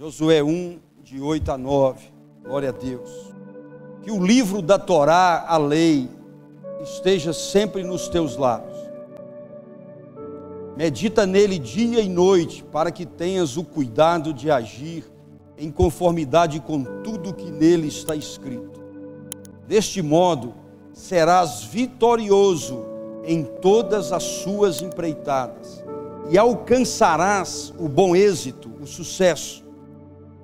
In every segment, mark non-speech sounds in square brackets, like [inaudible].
Josué 1, de 8 a 9. Glória a Deus. Que o livro da Torá, a lei, esteja sempre nos teus lábios. Medita nele dia e noite, para que tenhas o cuidado de agir em conformidade com tudo que nele está escrito. Deste modo, serás vitorioso em todas as suas empreitadas e alcançarás o bom êxito, o sucesso.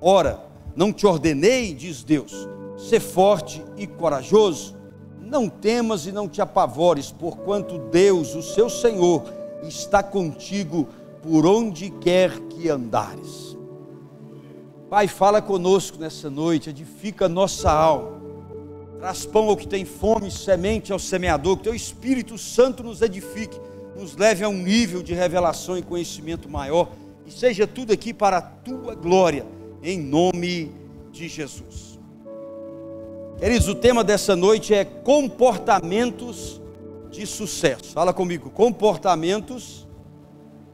Ora, não te ordenei, diz Deus, ser forte e corajoso. Não temas e não te apavores, porquanto Deus, o seu Senhor, está contigo por onde quer que andares. Pai, fala conosco nessa noite, edifica nossa alma. Traz pão ao que tem fome, semente ao semeador, que teu Espírito Santo nos edifique, nos leve a um nível de revelação e conhecimento maior, e seja tudo aqui para a tua glória, em nome de Jesus. Queridos, o tema dessa noite é comportamentos de sucesso. Fala comigo, comportamentos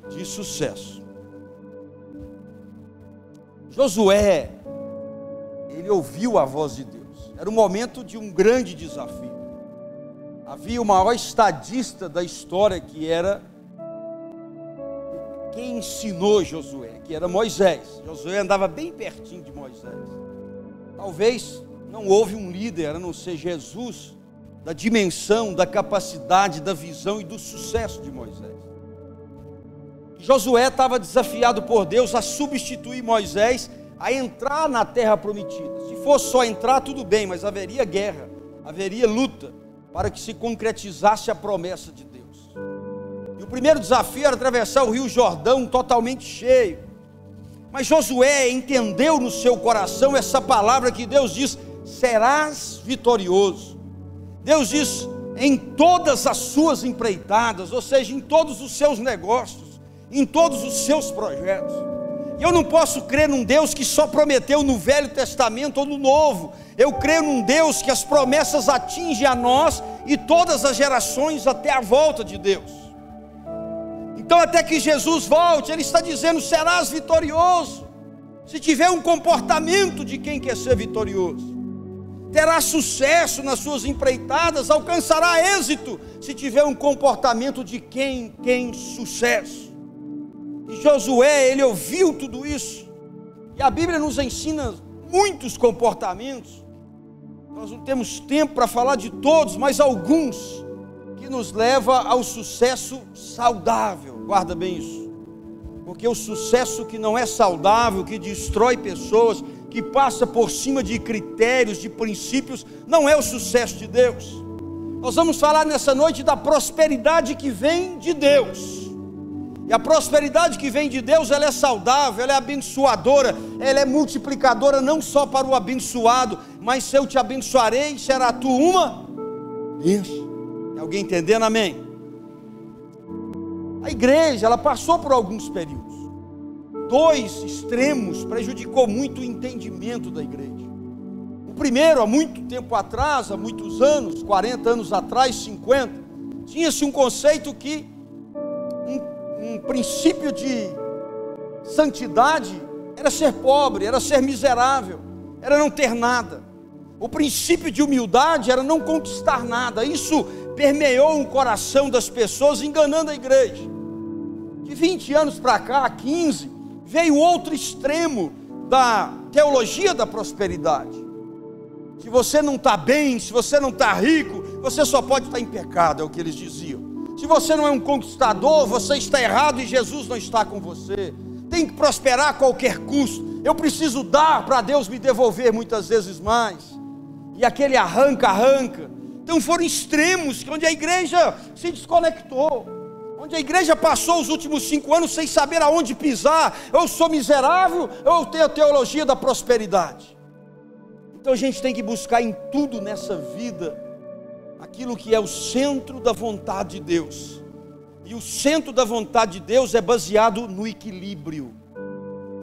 de sucesso. Josué, ele ouviu a voz de Deus. Era um momento de um grande desafio. Havia o maior estadista da história que era quem ensinou Josué, que era Moisés. Josué andava bem pertinho de Moisés. Talvez não houve um líder a não ser Jesus, da dimensão, da capacidade, da visão e do sucesso de Moisés. Josué estava desafiado por Deus a substituir Moisés a entrar na terra prometida. Se fosse só entrar, tudo bem, mas haveria guerra, haveria luta para que se concretizasse a promessa de Deus. O primeiro desafio era atravessar o rio Jordão totalmente cheio. Mas Josué entendeu no seu coração essa palavra que Deus diz: serás vitorioso. Deus diz: em todas as suas empreitadas, ou seja, em todos os seus negócios, em todos os seus projetos. Eu não posso crer num Deus que só prometeu no Velho Testamento ou no Novo. Eu creio num Deus que as promessas atingem a nós e todas as gerações até a volta de Deus. Então, até que Jesus volte, Ele está dizendo: serás vitorioso. Se tiver um comportamento de quem quer ser vitorioso terá sucesso nas suas empreitadas, alcançará êxito, se tiver um comportamento de quem tem sucesso. E Josué, ele ouviu tudo isso, e a Bíblia nos ensina muitos comportamentos, nós não temos tempo para falar de todos, mas alguns que nos leva ao sucesso saudável, guarda bem isso, porque o sucesso que não é saudável, que destrói pessoas, que passa por cima de critérios, de princípios, não é o sucesso de Deus. Nós vamos falar nessa noite da prosperidade que vem de Deus. E a prosperidade que vem de Deus, ela é saudável, ela é abençoadora, ela é multiplicadora não só para o abençoado, mas se eu te abençoarei, será tu uma Isso. Alguém entendendo? Amém. A igreja, ela passou por alguns períodos dois extremos prejudicou muito o entendimento da igreja. O primeiro, há muito tempo atrás, há muitos anos, 40 anos atrás, 50, tinha-se um conceito que um, um princípio de santidade era ser pobre, era ser miserável, era não ter nada. O princípio de humildade era não conquistar nada. Isso permeou o coração das pessoas, enganando a igreja. De 20 anos para cá, 15, veio outro extremo da teologia da prosperidade. Se você não está bem, se você não está rico, você só pode estar em pecado, é o que eles diziam. Se você não é um conquistador, você está errado e Jesus não está com você. Tem que prosperar a qualquer custo. Eu preciso dar para Deus me devolver muitas vezes mais. E aquele arranca, arranca. Então foram extremos onde a igreja se desconectou onde a igreja passou os últimos cinco anos sem saber aonde pisar, eu sou miserável, eu tenho a teologia da prosperidade. Então a gente tem que buscar em tudo nessa vida aquilo que é o centro da vontade de Deus. E o centro da vontade de Deus é baseado no equilíbrio,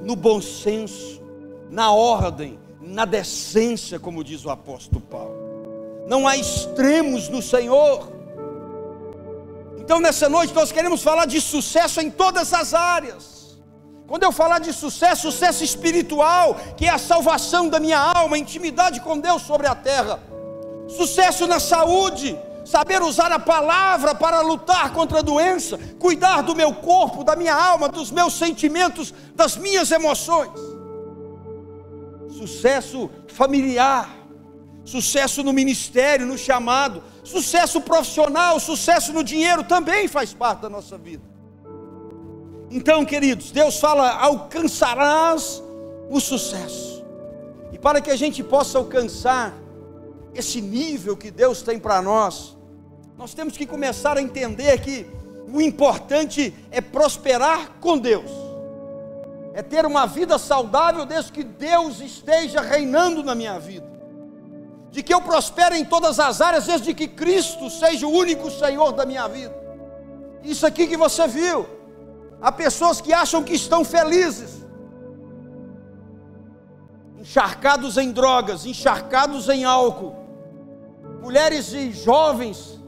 no bom senso, na ordem, na decência, como diz o apóstolo Paulo. Não há extremos no Senhor. Então, nessa noite, nós queremos falar de sucesso em todas as áreas. Quando eu falar de sucesso, sucesso espiritual, que é a salvação da minha alma, intimidade com Deus sobre a terra. Sucesso na saúde, saber usar a palavra para lutar contra a doença, cuidar do meu corpo, da minha alma, dos meus sentimentos, das minhas emoções. Sucesso familiar, sucesso no ministério, no chamado, sucesso profissional, sucesso no dinheiro também faz parte da nossa vida. Então, queridos, Deus fala: alcançarás o sucesso. E para que a gente possa alcançar esse nível que Deus tem para nós, nós temos que começar a entender que o importante é prosperar com Deus, é ter uma vida saudável desde que Deus esteja reinando na minha vida, de que eu prospere em todas as áreas desde que Cristo seja o único Senhor da minha vida. Isso aqui que você viu, há pessoas que acham que estão felizes, encharcados em drogas, encharcados em álcool, mulheres e jovens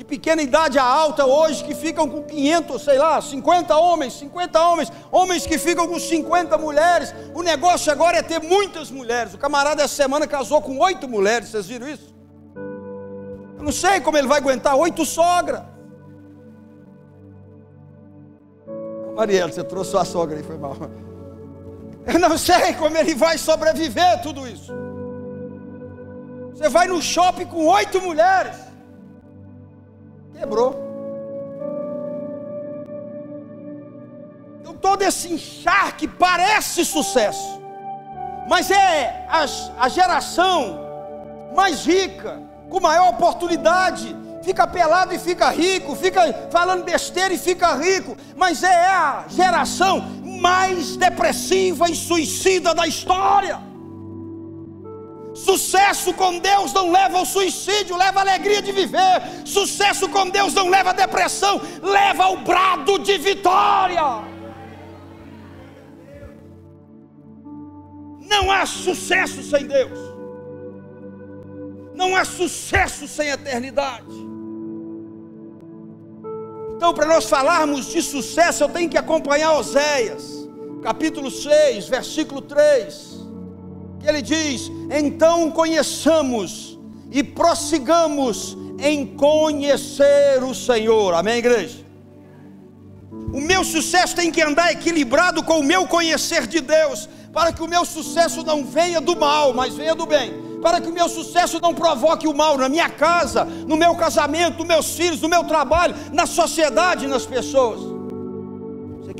de pequena idade a alta hoje que ficam com 500, sei lá, 50 homens, 50 homens, homens que ficam com 50 mulheres. O negócio agora é ter muitas mulheres. O camarada essa semana casou com oito mulheres, vocês viram isso? Eu não sei como ele vai aguentar oito sogras. Mariela, você trouxe sua sogra aí, foi mal. Eu não sei como ele vai sobreviver tudo isso. Você vai no shopping com oito mulheres. Quebrou. Então todo esse encharque parece sucesso. Mas é a, a geração mais rica, com maior oportunidade, fica pelado e fica rico, fica falando besteira e fica rico, mas é a geração mais depressiva e suicida da história. Sucesso com Deus não leva ao suicídio, leva alegria de viver. Sucesso com Deus não leva à depressão, leva ao brado de vitória. Não há sucesso sem Deus. Não há sucesso sem eternidade. Então, para nós falarmos de sucesso, eu tenho que acompanhar Oséias, capítulo 6, versículo 3. Que ele diz: Então conheçamos e prossigamos em conhecer o Senhor. Amém, igreja? O meu sucesso tem que andar equilibrado com o meu conhecer de Deus, para que o meu sucesso não venha do mal, mas venha do bem para que o meu sucesso não provoque o mal na minha casa, no meu casamento, nos meus filhos, no meu trabalho, na sociedade, nas pessoas.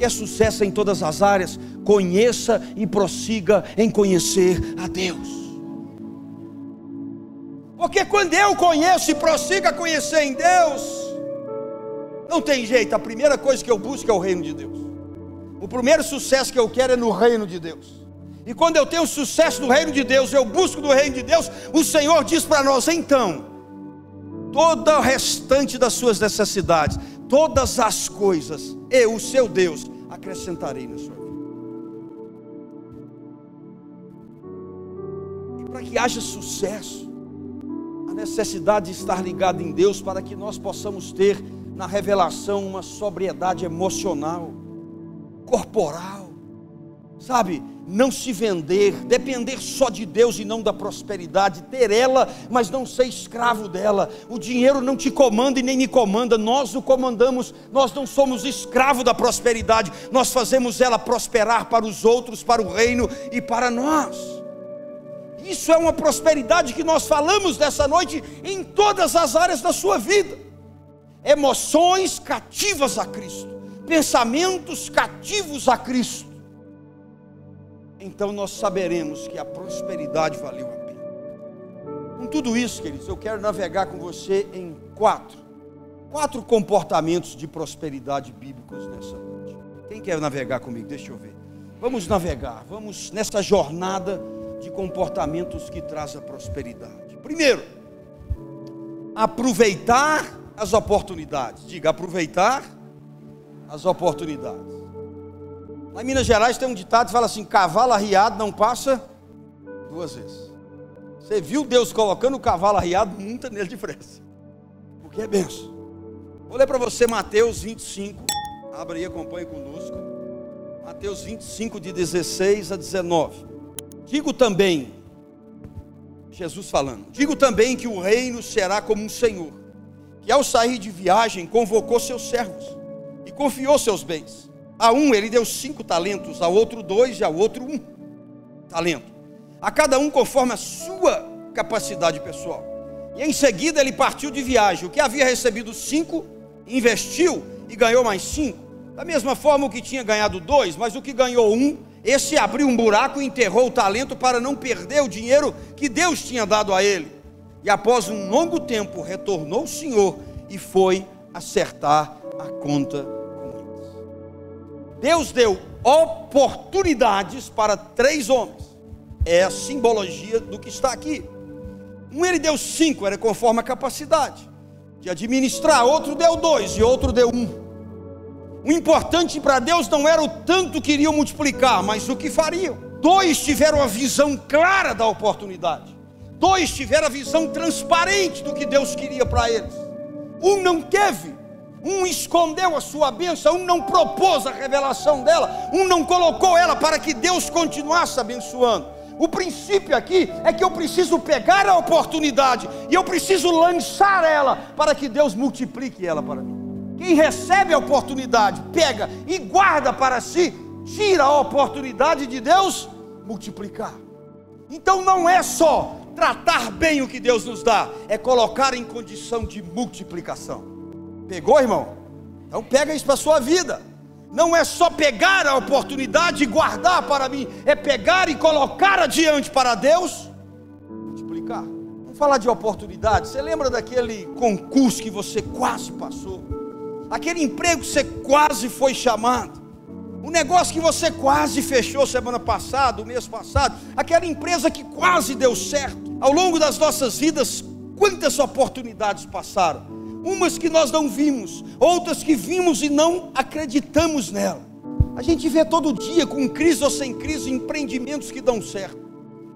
Quer sucesso em todas as áreas? Conheça e prossiga em conhecer a Deus. Porque quando eu conheço e prossigo a conhecer em Deus, não tem jeito, a primeira coisa que eu busco é o reino de Deus. O primeiro sucesso que eu quero é no reino de Deus. E quando eu tenho sucesso no reino de Deus, eu busco no reino de Deus, o Senhor diz para nós: então, toda o restante das suas necessidades, todas as coisas, eu, o seu Deus, acrescentarei na sua vida. E para que haja sucesso, a necessidade de estar ligado em Deus, para que nós possamos ter na revelação uma sobriedade emocional, corporal, sabe? não se vender, depender só de Deus e não da prosperidade, ter ela, mas não ser escravo dela. O dinheiro não te comanda e nem me comanda, nós o comandamos, nós não somos escravo da prosperidade, nós fazemos ela prosperar para os outros, para o reino e para nós. Isso é uma prosperidade que nós falamos dessa noite em todas as áreas da sua vida. Emoções cativas a Cristo, pensamentos cativos a Cristo então nós saberemos que a prosperidade valeu a pena. Com tudo isso, queridos, eu quero navegar com você em quatro, quatro comportamentos de prosperidade bíblicos nessa noite. Quem quer navegar comigo? Deixa eu ver. Vamos navegar, vamos nessa jornada de comportamentos que traz a prosperidade. Primeiro, aproveitar as oportunidades. Diga, aproveitar as oportunidades. Lá em Minas Gerais tem um ditado que fala assim: cavalo arriado não passa duas vezes. Você viu Deus colocando o cavalo arriado, muita nele depressa. Porque é benção. Vou ler para você Mateus 25. Abra aí, acompanhe conosco. Mateus 25, de 16 a 19. Digo também, Jesus falando, digo também que o reino será como um senhor, que ao sair de viagem convocou seus servos e confiou seus bens. A um ele deu cinco talentos, a outro dois e a outro um talento. A cada um conforme a sua capacidade pessoal. E em seguida ele partiu de viagem. O que havia recebido cinco, investiu e ganhou mais cinco. Da mesma forma o que tinha ganhado dois, mas o que ganhou um, esse abriu um buraco e enterrou o talento para não perder o dinheiro que Deus tinha dado a ele. E após um longo tempo retornou o Senhor e foi acertar a conta. Deus deu oportunidades para três homens. É a simbologia do que está aqui. Um ele deu cinco, era conforme a capacidade de administrar, outro deu dois e outro deu um. O importante para Deus não era o tanto que iriam multiplicar, mas o que fariam. Dois tiveram a visão clara da oportunidade, dois tiveram a visão transparente do que Deus queria para eles. Um não teve, um escondeu a sua bênção, um não propôs a revelação dela, um não colocou ela para que Deus continuasse abençoando. O princípio aqui é que eu preciso pegar a oportunidade e eu preciso lançar ela para que Deus multiplique ela para mim. Quem recebe a oportunidade, pega e guarda para si, tira a oportunidade de Deus multiplicar. Então não é só tratar bem o que Deus nos dá, é colocar em condição de multiplicação. Pegou, irmão? Então pega isso para a sua vida não é só pegar a oportunidade e guardar para mim, é pegar e colocar adiante para Deus, multiplicar. Vamos falar de oportunidade. Você lembra daquele concurso que você quase passou? Aquele emprego que você quase foi chamado? O negócio que você quase fechou semana passada, o mês passado, aquela empresa que quase deu certo. Ao longo das nossas vidas, quantas oportunidades passaram? Umas que nós não vimos, outras que vimos e não acreditamos nela. A gente vê todo dia, com crise ou sem crise, empreendimentos que dão certo,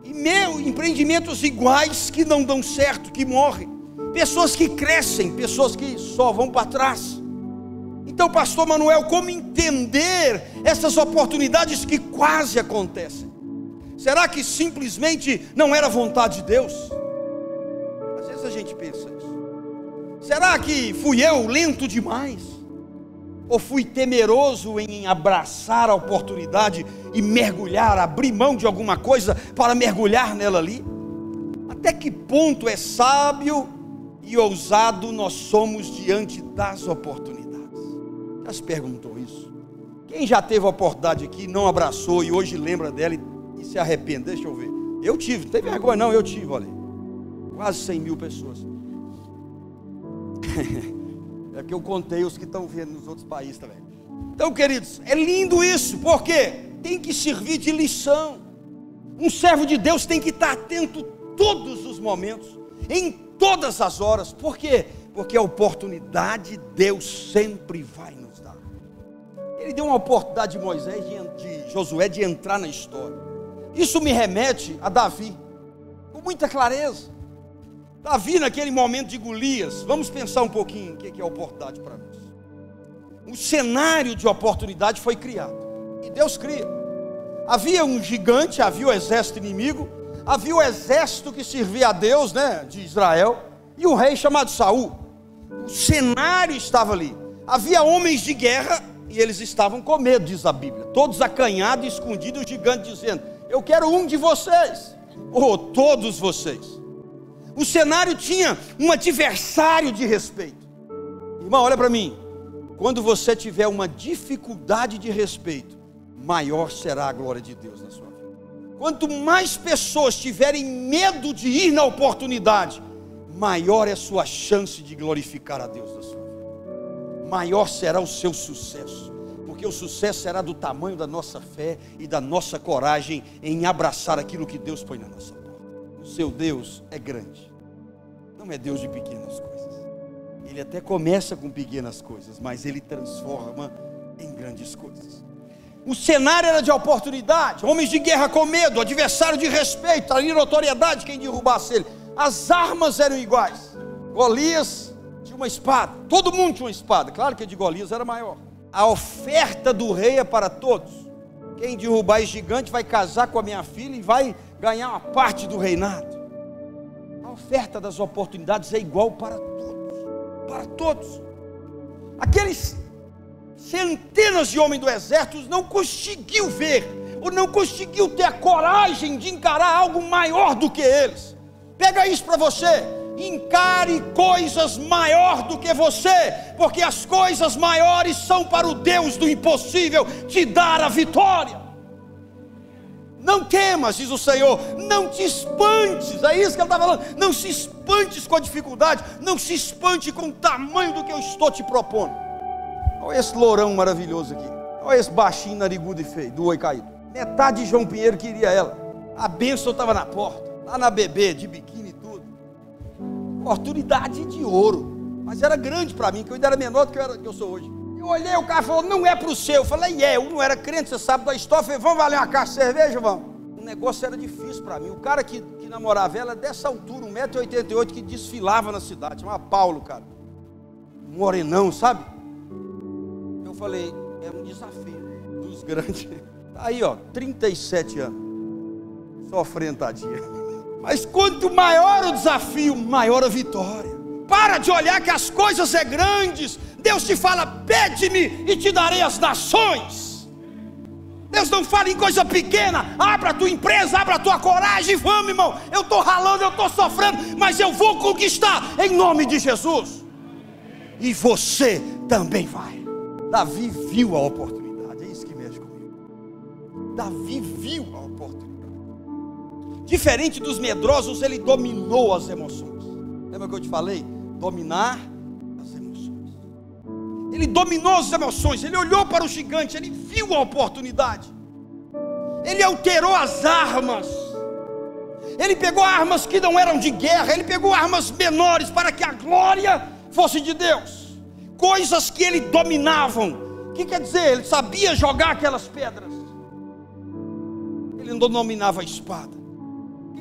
e meu, empreendimentos iguais que não dão certo, que morrem, pessoas que crescem, pessoas que só vão para trás. Então, Pastor Manuel, como entender essas oportunidades que quase acontecem? Será que simplesmente não era vontade de Deus? Às vezes a gente pensa Será que fui eu lento demais? Ou fui temeroso em abraçar a oportunidade e mergulhar, abrir mão de alguma coisa para mergulhar nela ali? Até que ponto é sábio e ousado nós somos diante das oportunidades? Já se perguntou isso? Quem já teve a oportunidade aqui, não abraçou e hoje lembra dela e, e se arrepende? Deixa eu ver. Eu tive, não tem vergonha não, eu tive, olha. Quase 100 mil pessoas. [laughs] é que eu contei os que estão vendo nos outros países também. Então, queridos, é lindo isso, porque tem que servir de lição. Um servo de Deus tem que estar atento todos os momentos, em todas as horas. Por quê? Porque a oportunidade Deus sempre vai nos dar. Ele deu uma oportunidade de Moisés, de, de Josué, de entrar na história. Isso me remete a Davi, com muita clareza. Davi, naquele momento de Golias, vamos pensar um pouquinho o que é oportunidade para nós. Um cenário de oportunidade foi criado, e Deus cria. Havia um gigante, havia o exército inimigo, havia o exército que servia a Deus, né, de Israel, e um rei chamado Saul. O cenário estava ali. Havia homens de guerra e eles estavam com medo, diz a Bíblia, todos acanhados escondidos, o gigante dizendo: Eu quero um de vocês, ou todos vocês. O cenário tinha um adversário de respeito. Irmão, olha para mim. Quando você tiver uma dificuldade de respeito, maior será a glória de Deus na sua vida. Quanto mais pessoas tiverem medo de ir na oportunidade, maior é a sua chance de glorificar a Deus na sua vida. Maior será o seu sucesso, porque o sucesso será do tamanho da nossa fé e da nossa coragem em abraçar aquilo que Deus põe na nossa vida. O seu Deus é grande. Não é Deus de pequenas coisas. Ele até começa com pequenas coisas, mas ele transforma em grandes coisas. O cenário era de oportunidade, homens de guerra com medo, adversário de respeito, ali notoriedade quem derrubasse ele. As armas eram iguais. Golias tinha uma espada, todo mundo tinha uma espada, claro que a de Golias era maior. A oferta do rei é para todos. Quem derrubar esse gigante vai casar com a minha filha e vai ganhar uma parte do reinado. A oferta das oportunidades é igual para todos. Para todos. Aqueles centenas de homens do exército não conseguiu ver, ou não conseguiu ter a coragem de encarar algo maior do que eles. Pega isso para você. Encare coisas maior do que você, porque as coisas maiores são para o Deus do impossível te dar a vitória. Não temas, diz o Senhor, não te espantes, é isso que ele está falando. Não se espantes com a dificuldade, não se espante com o tamanho do que eu estou te propondo. Olha esse lourão maravilhoso aqui, olha esse baixinho narigudo e feio, do oi caído. Metade de João Pinheiro queria ela, a bênção estava na porta, lá na bebê, de biquíni e tudo. Oportunidade de ouro, mas era grande para mim, que eu ainda era menor do que eu, era, que eu sou hoje. Eu olhei, o cara falou, não é para o seu. Eu falei, é, eu não era crente, você sabe da história. Eu falei, vamos valer uma caixa de cerveja, vamos. O negócio era difícil para mim. O cara que, que namorava ela, dessa altura, 1,88m, que desfilava na cidade, chamava Paulo, cara. Morenão, sabe? Eu falei, é um desafio dos grandes. [laughs] Aí, ó, 37 anos. Sofrendo, tadinha. [laughs] Mas quanto maior o desafio, maior a vitória. Para de olhar que as coisas é grandes, Deus te fala: pede-me e te darei as nações. Deus não fala em coisa pequena, abra a tua empresa, abra a tua coragem, vamos, irmão. Eu estou ralando, eu estou sofrendo, mas eu vou conquistar em nome de Jesus. E você também vai. Davi viu a oportunidade, é isso que mexe comigo. Davi viu a oportunidade. Diferente dos medrosos, ele dominou as emoções. Lembra que eu te falei? Dominar ele dominou as emoções, ele olhou para o gigante, ele viu a oportunidade, ele alterou as armas, ele pegou armas que não eram de guerra, ele pegou armas menores para que a glória fosse de Deus, coisas que ele dominavam. O que quer dizer? Ele sabia jogar aquelas pedras, ele não dominava a espada.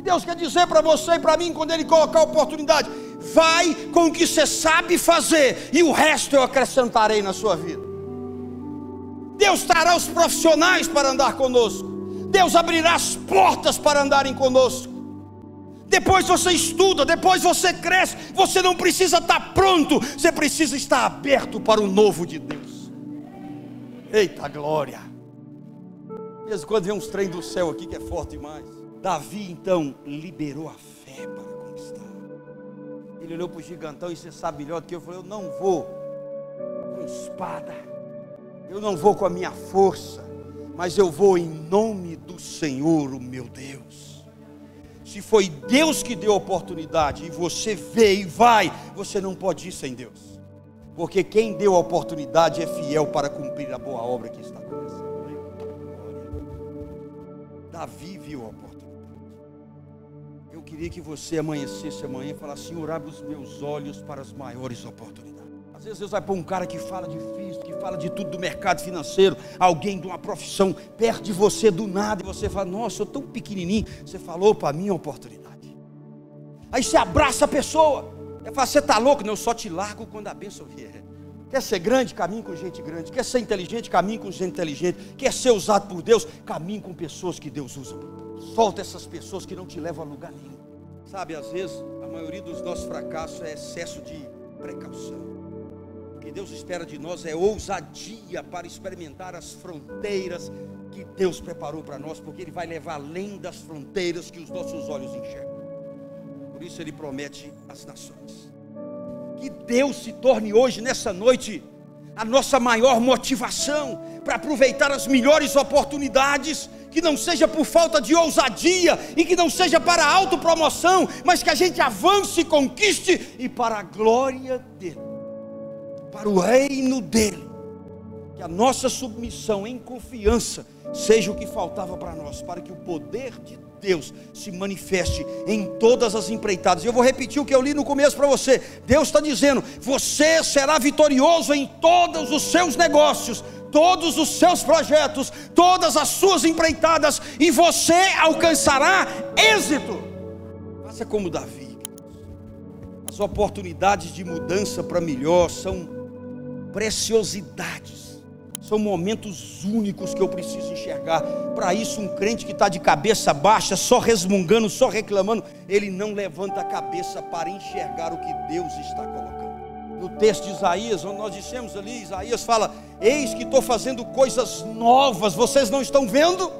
Deus quer dizer para você e para mim, quando Ele colocar a oportunidade, vai com o que você sabe fazer, e o resto eu acrescentarei na sua vida. Deus trará os profissionais para andar conosco, Deus abrirá as portas para andarem conosco. Depois você estuda, depois você cresce, você não precisa estar pronto, você precisa estar aberto para o novo de Deus. Eita glória! Mesmo quando vem uns trem do céu aqui que é forte demais. Davi então liberou a fé para ele olhou para o gigantão e você sabe melhor do que eu. falei: Eu não vou com espada, eu não vou com a minha força, mas eu vou em nome do Senhor, o meu Deus. Se foi Deus que deu a oportunidade e você veio e vai, você não pode ir sem Deus, porque quem deu a oportunidade é fiel para cumprir a boa obra que está começando. Davi viu a oportunidade queria que você amanhecesse amanhã e falasse: Senhor, abre os meus olhos para as maiores oportunidades. Às vezes Deus vai pôr um cara que fala de físico, que fala de tudo do mercado financeiro, alguém de uma profissão perto de você do nada, e você fala: Nossa, eu tão pequenininho. Você falou para mim a oportunidade. Aí você abraça a pessoa. É fala: Você está louco? Não, eu só te largo quando a bênção vier. Quer ser grande? Caminhe com gente grande. Quer ser inteligente? Caminhe com gente inteligente. Quer ser usado por Deus? Caminhe com pessoas que Deus usa. Solta essas pessoas que não te levam a lugar nenhum. Sabe, às vezes a maioria dos nossos fracassos é excesso de precaução. O que Deus espera de nós é ousadia para experimentar as fronteiras que Deus preparou para nós, porque Ele vai levar além das fronteiras que os nossos olhos enxergam. Por isso Ele promete às nações. Que Deus se torne hoje, nessa noite, a nossa maior motivação para aproveitar as melhores oportunidades que não seja por falta de ousadia e que não seja para autopromoção, mas que a gente avance e conquiste e para a glória dele, para o reino dele. Que a nossa submissão em confiança seja o que faltava para nós, para que o poder de Deus se manifeste em todas as empreitadas. Eu vou repetir o que eu li no começo para você. Deus está dizendo: você será vitorioso em todos os seus negócios, todos os seus projetos, todas as suas empreitadas, e você alcançará êxito. Faça como Davi. As oportunidades de mudança para melhor são preciosidades São momentos únicos que eu preciso enxergar. Para isso, um crente que está de cabeça baixa, só resmungando, só reclamando, ele não levanta a cabeça para enxergar o que Deus está colocando. No texto de Isaías, onde nós dissemos ali, Isaías fala: Eis que estou fazendo coisas novas, vocês não estão vendo?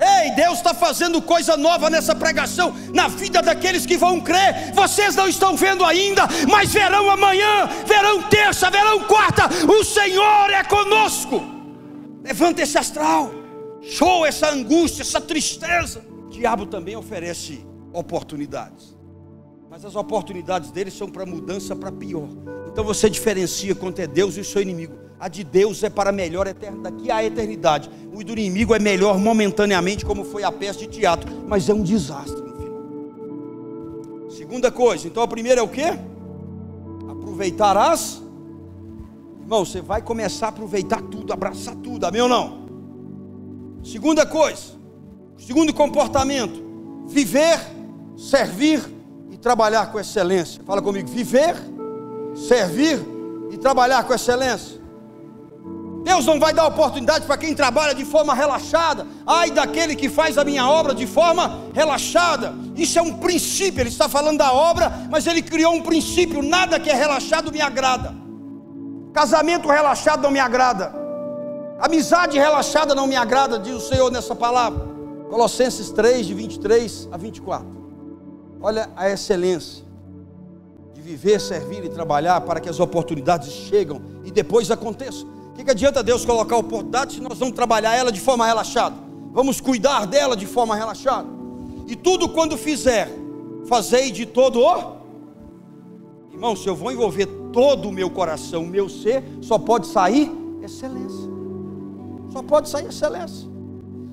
Ei, Deus está fazendo coisa nova nessa pregação, na vida daqueles que vão crer. Vocês não estão vendo ainda, mas verão amanhã, verão terça, verão quarta. O Senhor é conosco. Levanta esse astral, show essa angústia, essa tristeza. O diabo também oferece oportunidades, mas as oportunidades dele são para mudança para pior. Então você diferencia quanto é Deus e o seu inimigo. A de Deus é para melhor eterno, daqui à eternidade. O do inimigo é melhor momentaneamente, como foi a peça de teatro, mas é um desastre no final. Segunda coisa, então a primeira é o que? Aproveitarás. Irmão, você vai começar a aproveitar tudo, abraçar tudo, amém ou não? Segunda coisa, segundo comportamento, viver, servir trabalhar com excelência. Fala comigo, viver, servir e trabalhar com excelência. Deus não vai dar oportunidade para quem trabalha de forma relaxada. Ai daquele que faz a minha obra de forma relaxada. Isso é um princípio. Ele está falando da obra, mas ele criou um princípio. Nada que é relaxado me agrada. Casamento relaxado não me agrada. Amizade relaxada não me agrada, diz o Senhor nessa palavra. Colossenses 3, de 23 a 24. Olha a excelência de viver, servir e trabalhar para que as oportunidades chegam e depois aconteçam que, que adianta Deus colocar oportunidade se nós vamos trabalhar ela de forma relaxada? Vamos cuidar dela de forma relaxada. E tudo quando fizer, fazei de todo o. Irmão, se eu vou envolver todo o meu coração, o meu ser, só pode sair excelência. Só pode sair excelência.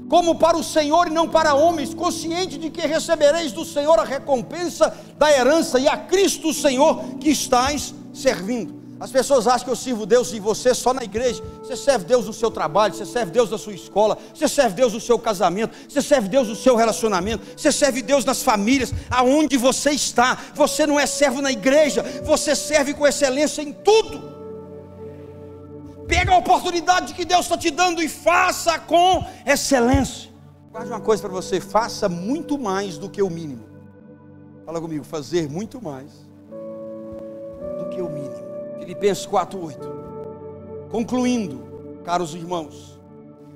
Como para o Senhor e não para homens, consciente de que recebereis do Senhor a recompensa da herança e a Cristo Senhor que estáis servindo. As pessoas acham que eu sirvo Deus em você só na igreja. Você serve Deus no seu trabalho, você serve Deus na sua escola, você serve Deus no seu casamento, você serve Deus no seu relacionamento, você serve Deus nas famílias, aonde você está. Você não é servo na igreja, você serve com excelência em tudo. Pega a oportunidade que Deus está te dando e faça com excelência. Guarde uma coisa para você: faça muito mais do que o mínimo. Fala comigo, fazer muito mais do que o mínimo. Filipenses 4:8. Concluindo, caros irmãos,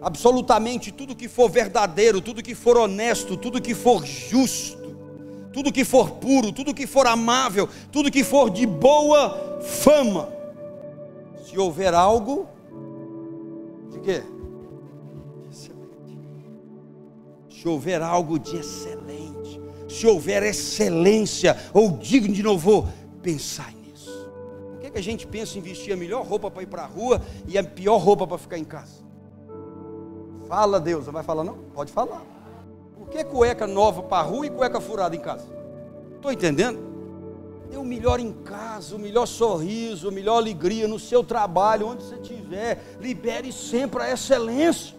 absolutamente tudo que for verdadeiro, tudo que for honesto, tudo que for justo, tudo que for puro, tudo que for amável, tudo que for de boa fama. Se houver algo de quê? Excelente. Se houver algo de excelente, se houver excelência ou digno de louvor, pensai que, que a gente pensa em vestir a melhor roupa para ir para a rua e a pior roupa para ficar em casa? Fala Deus, não vai falar não? Pode falar. Por que cueca nova para a rua e cueca furada em casa? Estou entendendo? Dê o melhor em casa, o melhor sorriso, a melhor alegria no seu trabalho, onde você estiver. Libere sempre a excelência.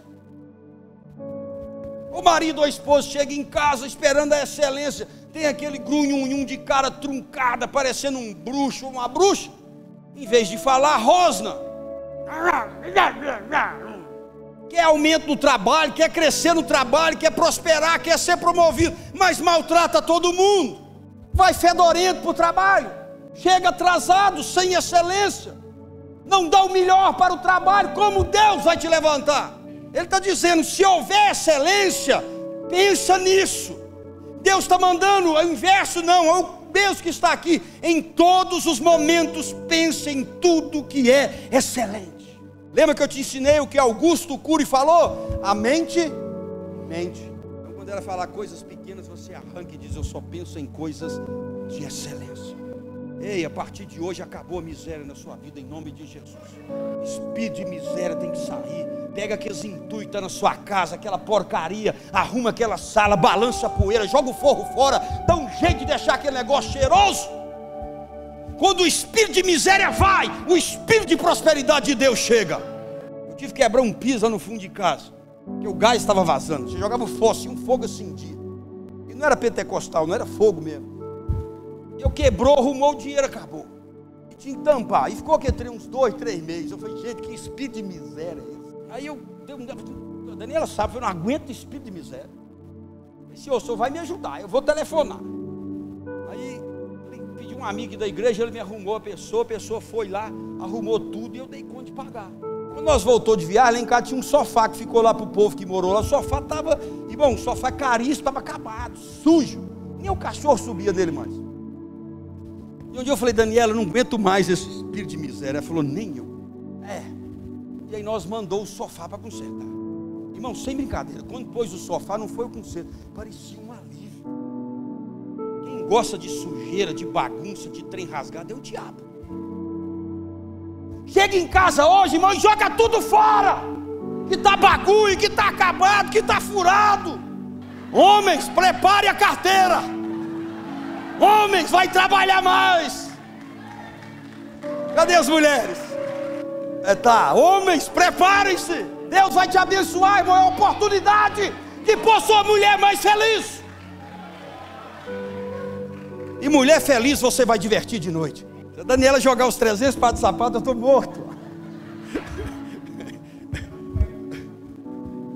O marido ou a esposa chega em casa esperando a excelência. Tem aquele grunhunhum de cara truncada, parecendo um bruxo ou uma bruxa. Em vez de falar, rosna. Quer aumento no trabalho, quer crescer no trabalho, quer prosperar, quer ser promovido, mas maltrata todo mundo. Vai fedorento para o trabalho, chega atrasado, sem excelência, não dá o melhor para o trabalho, como Deus vai te levantar? Ele está dizendo: se houver excelência, pensa nisso. Deus está mandando, é o inverso, não, é o Deus que está aqui, em todos os momentos, pense em tudo que é excelente. Lembra que eu te ensinei o que Augusto Cury falou? A mente, mente. Quando ela falar coisas pequenas, você arranca e diz: Eu só penso em coisas de excelência. Ei, a partir de hoje acabou a miséria na sua vida, em nome de Jesus. Espírito de miséria tem que sair. Pega aqueles intuitos tá na sua casa, aquela porcaria, arruma aquela sala, balança a poeira, joga o forro fora, dá um jeito de deixar aquele negócio cheiroso. Quando o espírito de miséria vai, o espírito de prosperidade de Deus chega. Eu tive que quebrar um piso no fundo de casa, porque o gás estava vazando. Você jogava fóssil, um fogo acendia. E não era pentecostal, não era fogo mesmo. Eu quebrou, arrumou o dinheiro, acabou. E tinha que tampar. E ficou entre uns dois, três meses. Eu falei, gente, que espírito de miséria é esse? Aí eu, a Daniela sabe, eu não aguento espírito de miséria. Disse, o senhor vai me ajudar, eu vou telefonar. Aí pedi um amigo da igreja, ele me arrumou a pessoa, a pessoa foi lá, arrumou tudo e eu dei conta de pagar. Quando nós voltou de viagem, lá em casa tinha um sofá que ficou lá para o povo que morou lá. O sofá estava, irmão, o sofá caríssimo, estava acabado, sujo. Nem o cachorro subia dele mais. E um dia eu falei, Daniela, eu não aguento mais esse espírito de miséria. Ela falou, nem eu. É. E aí nós mandou o sofá para consertar. Irmão, sem brincadeira, quando pôs o sofá, não foi o conserto, parecia um alívio. Quem gosta de sujeira, de bagunça, de trem rasgado, é o diabo. Chega em casa hoje, irmão, e joga tudo fora. Que está bagulho, que está acabado, que está furado. Homens, prepare a carteira. Homens, vai trabalhar mais. Cadê as mulheres? É, tá, homens, preparem-se. Deus vai te abençoar, irmão. É uma oportunidade de pôr sua mulher mais feliz. E mulher feliz você vai divertir de noite. A Daniela jogar os 300 pares de sapato, eu estou morto.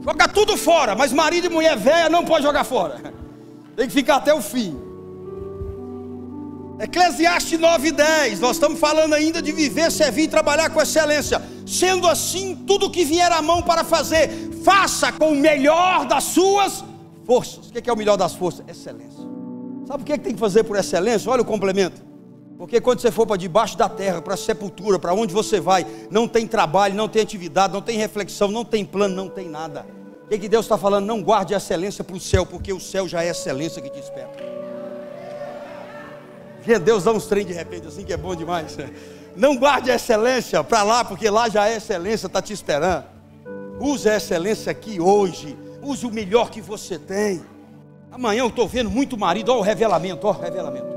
Joga tudo fora, mas marido e mulher velha não pode jogar fora. Tem que ficar até o fim. Eclesiastes 9:10, nós estamos falando ainda de viver, servir e trabalhar com excelência. Sendo assim, tudo que vier à mão para fazer, faça com o melhor das suas forças. O que é o melhor das forças? Excelência. Sabe o que, é que tem que fazer por excelência? Olha o complemento. Porque quando você for para debaixo da terra, para a sepultura, para onde você vai, não tem trabalho, não tem atividade, não tem reflexão, não tem plano, não tem nada. O que, que Deus está falando? Não guarde a excelência para o céu, porque o céu já é excelência que te espera. Deus dá uns trem de repente assim que é bom demais. [laughs] Não guarde a excelência para lá, porque lá já é excelência, está te esperando. Use a excelência aqui hoje. Use o melhor que você tem. Amanhã eu estou vendo muito marido, olha o revelamento, olha o revelamento.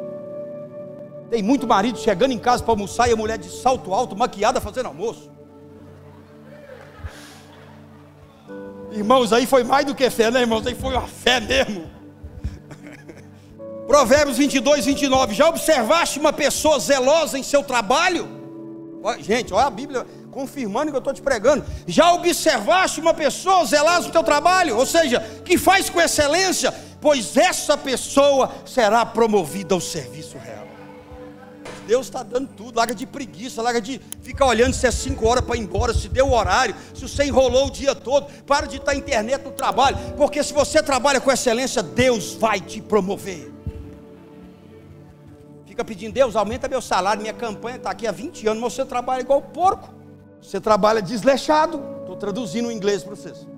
Tem muito marido chegando em casa para almoçar e a mulher de salto alto, maquiada, fazendo almoço. Irmãos, aí foi mais do que fé, né, irmãos? Aí foi uma fé mesmo. [laughs] Provérbios 22, 29. Já observaste uma pessoa zelosa em seu trabalho? Gente, olha a Bíblia confirmando que eu estou te pregando. Já observaste uma pessoa zelosa no teu trabalho? Ou seja, que faz com excelência? Pois essa pessoa será promovida ao serviço real. Deus está dando tudo. Larga de preguiça, larga de ficar olhando se é cinco horas para ir embora, se deu o horário, se você enrolou o dia todo. Para de estar na internet no trabalho, porque se você trabalha com excelência, Deus vai te promover. Fica pedindo, Deus, aumenta meu salário, minha campanha está aqui há 20 anos, mas você trabalha igual porco. Você trabalha desleixado. Estou traduzindo o inglês para vocês.